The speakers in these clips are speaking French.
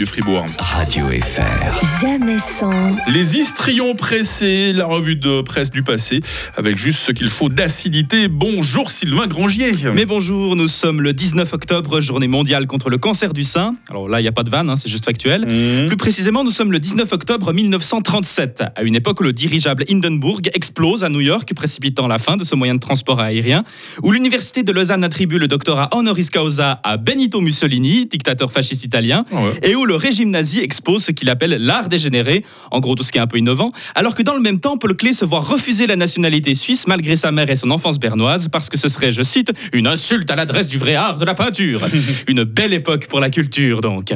du Fribourg. Radio FR. Jamais sans. Les histrions pressés, la revue de presse du passé, avec juste ce qu'il faut d'acidité. Bonjour Sylvain Grangier. Mais bonjour, nous sommes le 19 octobre, journée mondiale contre le cancer du sein. Alors là, il n'y a pas de vanne, hein, c'est juste factuel. Mmh. Plus précisément, nous sommes le 19 octobre 1937, à une époque où le dirigeable Hindenburg explose à New York, précipitant la fin de ce moyen de transport aérien, où l'université de Lausanne attribue le doctorat honoris causa à Benito Mussolini, dictateur fasciste italien, Ah ouais. et où le régime nazi expose ce qu'il appelle l'art dégénéré, en gros tout ce qui est un peu innovant, alors que dans le même temps, Paul Klee se voit refuser la nationalité suisse malgré sa mère et son enfance bernoise, parce que ce serait, je cite, une insulte à l'adresse du vrai art de la peinture. une belle époque pour la culture, donc.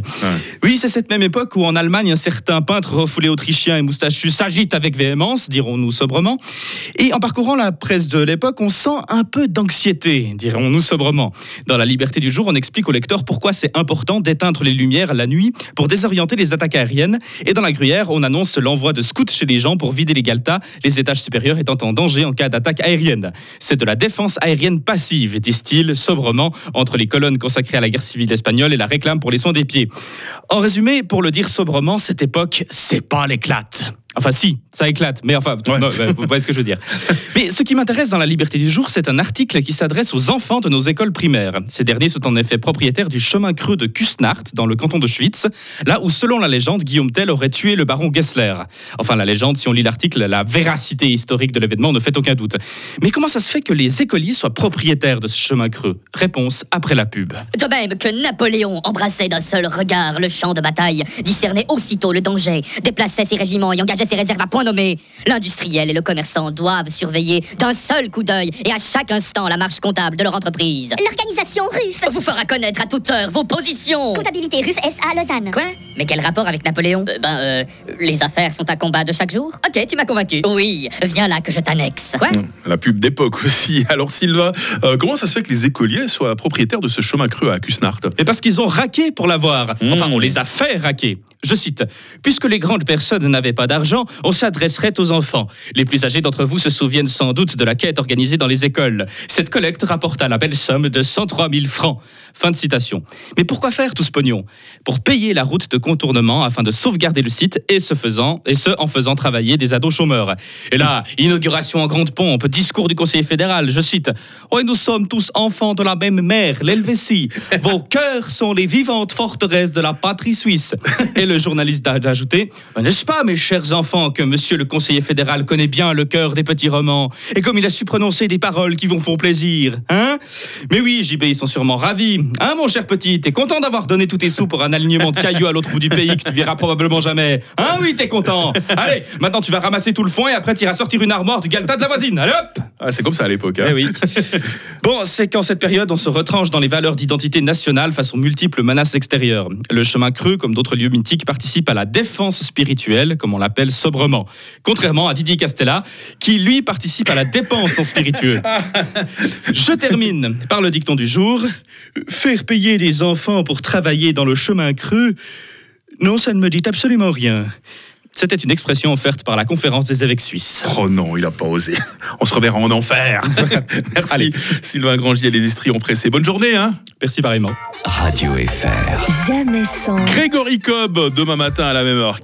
Oui, c'est cette même époque où en Allemagne, un certain peintre refoulé autrichien et moustachu s'agite avec véhémence, dirons-nous sobrement. Et en parcourant la presse de l'époque, on sent un peu d'anxiété, dirons-nous sobrement. Dans La Liberté du jour, on explique au lecteur pourquoi c'est important d'éteindre les lumières la nuit pour désorienter les attaques aériennes. Et dans La Gruyère, on annonce l'envoi de scouts chez les gens pour vider les galtas, les étages supérieurs étant en danger en cas d'attaque aérienne. C'est de la défense aérienne passive, disent-ils sobrement, entre les colonnes consacrées à la guerre civile espagnole et la réclame pour les soins des pieds. En résumé, pour le dire sobrement, cette époque, c'est pas l'éclate. Enfin si, ça éclate, mais enfin, Ouais. non, ouais, vous voyez ce que je veux dire. Mais ce qui m'intéresse dans la liberté du jour, c'est un article qui s'adresse aux enfants de nos écoles primaires. Ces derniers sont en effet propriétaires du chemin creux de Kustnacht, dans le canton de Schwytz, là où, selon la légende, Guillaume Tell aurait tué le baron Gessler. Enfin, la légende, si on lit l'article, la véracité historique de l'événement ne fait aucun doute. Mais comment ça se fait que les écoliers soient propriétaires de ce chemin creux? Réponse après la pub. De même que Napoléon embrassait d'un seul regard le champ de bataille, discernait aussitôt le danger, déplaçait ses régiments et engageait ses réserves à point nommé, l'industriel et le commerçant doivent surveiller d'un seul coup d'œil et à chaque instant la marche comptable de leur entreprise. L'organisation RUF. Vous fera connaître à toute heure vos positions. Comptabilité RUF SA Lausanne. Quoi? Mais quel rapport avec Napoléon Euh, Ben, euh, les affaires sont un combat de chaque jour. Ok, tu m'as convaincu. Oui, viens là que je t'annexe. Quoi La pub d'époque aussi. Alors Sylvain, euh, comment ça se fait que les écoliers soient propriétaires de ce chemin creux à Kusnacht Mais parce qu'ils ont raqué pour l'avoir. Enfin, on les a fait raquer. Je cite Puisque les grandes personnes n'avaient pas d'argent, on s'adresserait aux enfants. Les plus âgés d'entre vous se souviennent sans doute de la quête organisée dans les écoles. Cette collecte rapporta la belle somme de 103 000 francs. Fin de citation. Mais pourquoi faire tout ce pognon? Pour payer la route de contournement afin de sauvegarder le site et ce faisant, et ce en faisant travailler des ados chômeurs. Et là, inauguration en grande pompe, discours du conseiller fédéral, je cite Oui, nous sommes tous enfants de la même mère, l'Helvétie. Vos cœurs sont les vivantes forteresses de la patrie suisse. Et le journaliste a ajouté N'est-ce pas, mes chers enfants, que monsieur le conseiller fédéral connaît bien le cœur des petits romans? Et comme il a su prononcer des paroles qui vous font plaisir Hein? Mais oui, JB, ils sont sûrement ravis. Hein, mon cher petit T'es content d'avoir donné tous tes sous pour un alignement de cailloux à l'autre bout du pays que tu verras probablement jamais Hein, oui, t'es content Allez, maintenant tu vas ramasser tout le foin et après tu iras sortir une armoire du galta de la voisine. Allez hop Ah, c'est comme ça à l'époque. hein. eh oui. Bon, c'est qu'en cette période, on se retranche dans les valeurs d'identité nationale face aux multiples menaces extérieures. Le chemin creux, comme d'autres lieux mythiques, participe à la défense spirituelle, comme on l'appelle sobrement. Contrairement à Didier Castella, qui lui participe à la dépense en spiritueux. Je termine par le dicton du jour. Faire payer des enfants pour travailler dans le chemin creux, non, ça ne me dit absolument rien. C'était une expression offerte par la conférence des évêques suisses. Oh non, il a pas osé. On se reverra en enfer. Merci Allez. Sylvain Grangier, les histrions pressés. Bonne journée, hein Merci pareillement. Radio FR. Jamais sans. Grégory Cobb, demain matin à la même heure. Qui